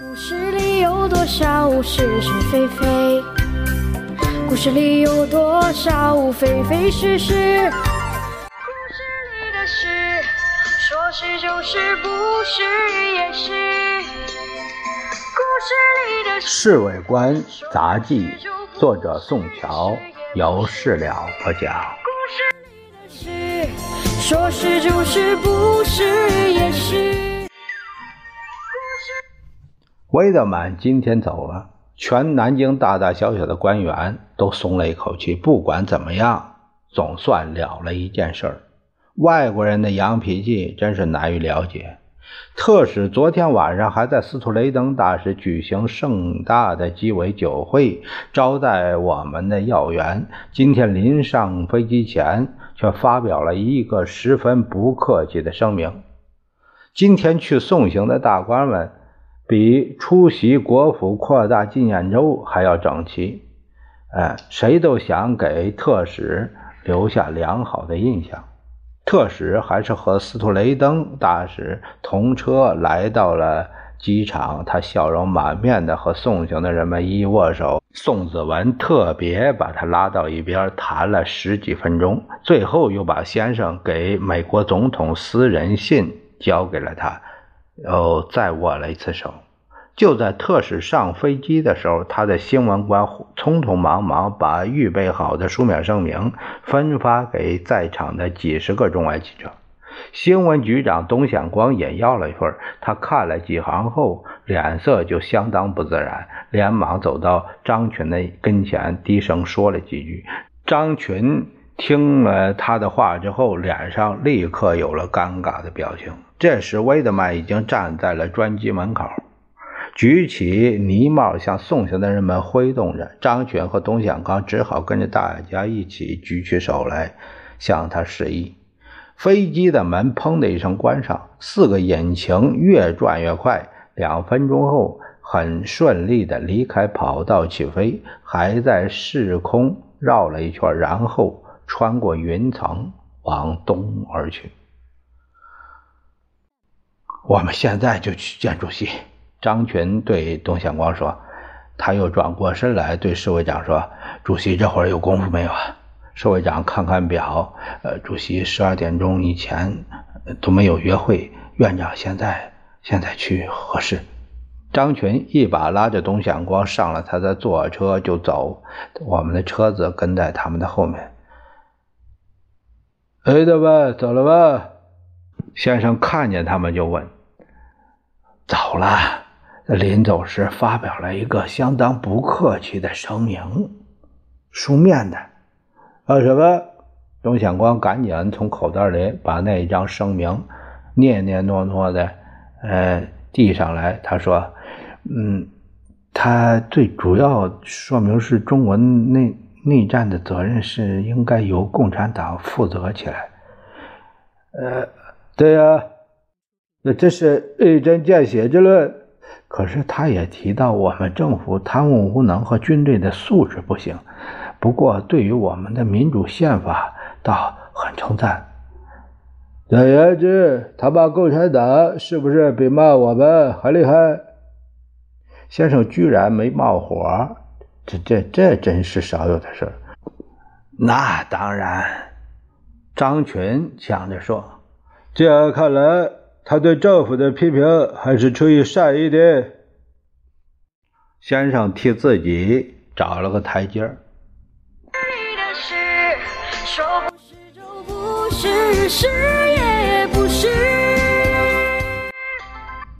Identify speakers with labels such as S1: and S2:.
S1: 故事里有多少是是非非？故事里有多少非非是是？故事里的事，说是就是，不是也是。故事里的《
S2: 侍卫官杂记》，作者宋乔，由事了播讲。
S1: 是，说是就是，不是也是。
S2: 威德曼今天走了，全南京大大小小的官员都松了一口气。不管怎么样，总算了了一件事儿。外国人的洋脾气真是难于了解。特使昨天晚上还在斯图雷登大使举行盛大的鸡尾酒会，招待我们的要员。今天临上飞机前，却发表了一个十分不客气的声明。今天去送行的大官们。比出席国府扩大纪念周还要整齐，哎，谁都想给特使留下良好的印象。特使还是和斯图雷登大使同车来到了机场，他笑容满面的和送行的人们一握手。宋子文特别把他拉到一边谈了十几分钟，最后又把先生给美国总统私人信交给了他。又再握了一次手。就在特使上飞机的时候，他的新闻官匆匆忙忙把预备好的书面声明分发给在场的几十个中外记者。新闻局长董显光也要了一份，他看了几行后，脸色就相当不自然，连忙走到张群的跟前，低声说了几句。张群听了他的话之后，脸上立刻有了尴尬的表情。这时，威德曼已经站在了专机门口，举起呢帽向送行的人们挥动着。张群和董显刚只好跟着大家一起举起手来，向他示意。飞机的门砰的一声关上，四个引擎越转越快。两分钟后，很顺利地离开跑道起飞，还在市空绕了一圈，然后穿过云层往东而去。我们现在就去见主席。张群对董显光说，他又转过身来对侍卫长说：“主席这会儿有功夫没有啊？”侍卫长看看表，呃，主席十二点钟以前都没有约会，院长现在现在去合适。张群一把拉着董显光上了他的坐车就走，我们的车子跟在他们的后面。哎，的吧，走了吧？先生看见他们就问：“走了。”临走时发表了一个相当不客气的声明，书面的。啊，什么？董显光赶紧从口袋里把那一张声明念念诺诺的，呃，递上来。他说：“嗯，他最主要说明是中国那内战的责任是应该由共产党负责起来。”呃，对呀，那这是一针见血之论。可是他也提到，我们政府贪污无能和军队的素质不行。不过，对于我们的民主宪法，倒很称赞。总而言之，他骂共产党是不是比骂我们还厉害？先生居然没冒火，这这这真是少有的事儿。那当然，张群抢着说：“这样看来。”他对政府的批评还是出于善意的。先生替自己找了个台阶儿。
S1: 说不是就不是，是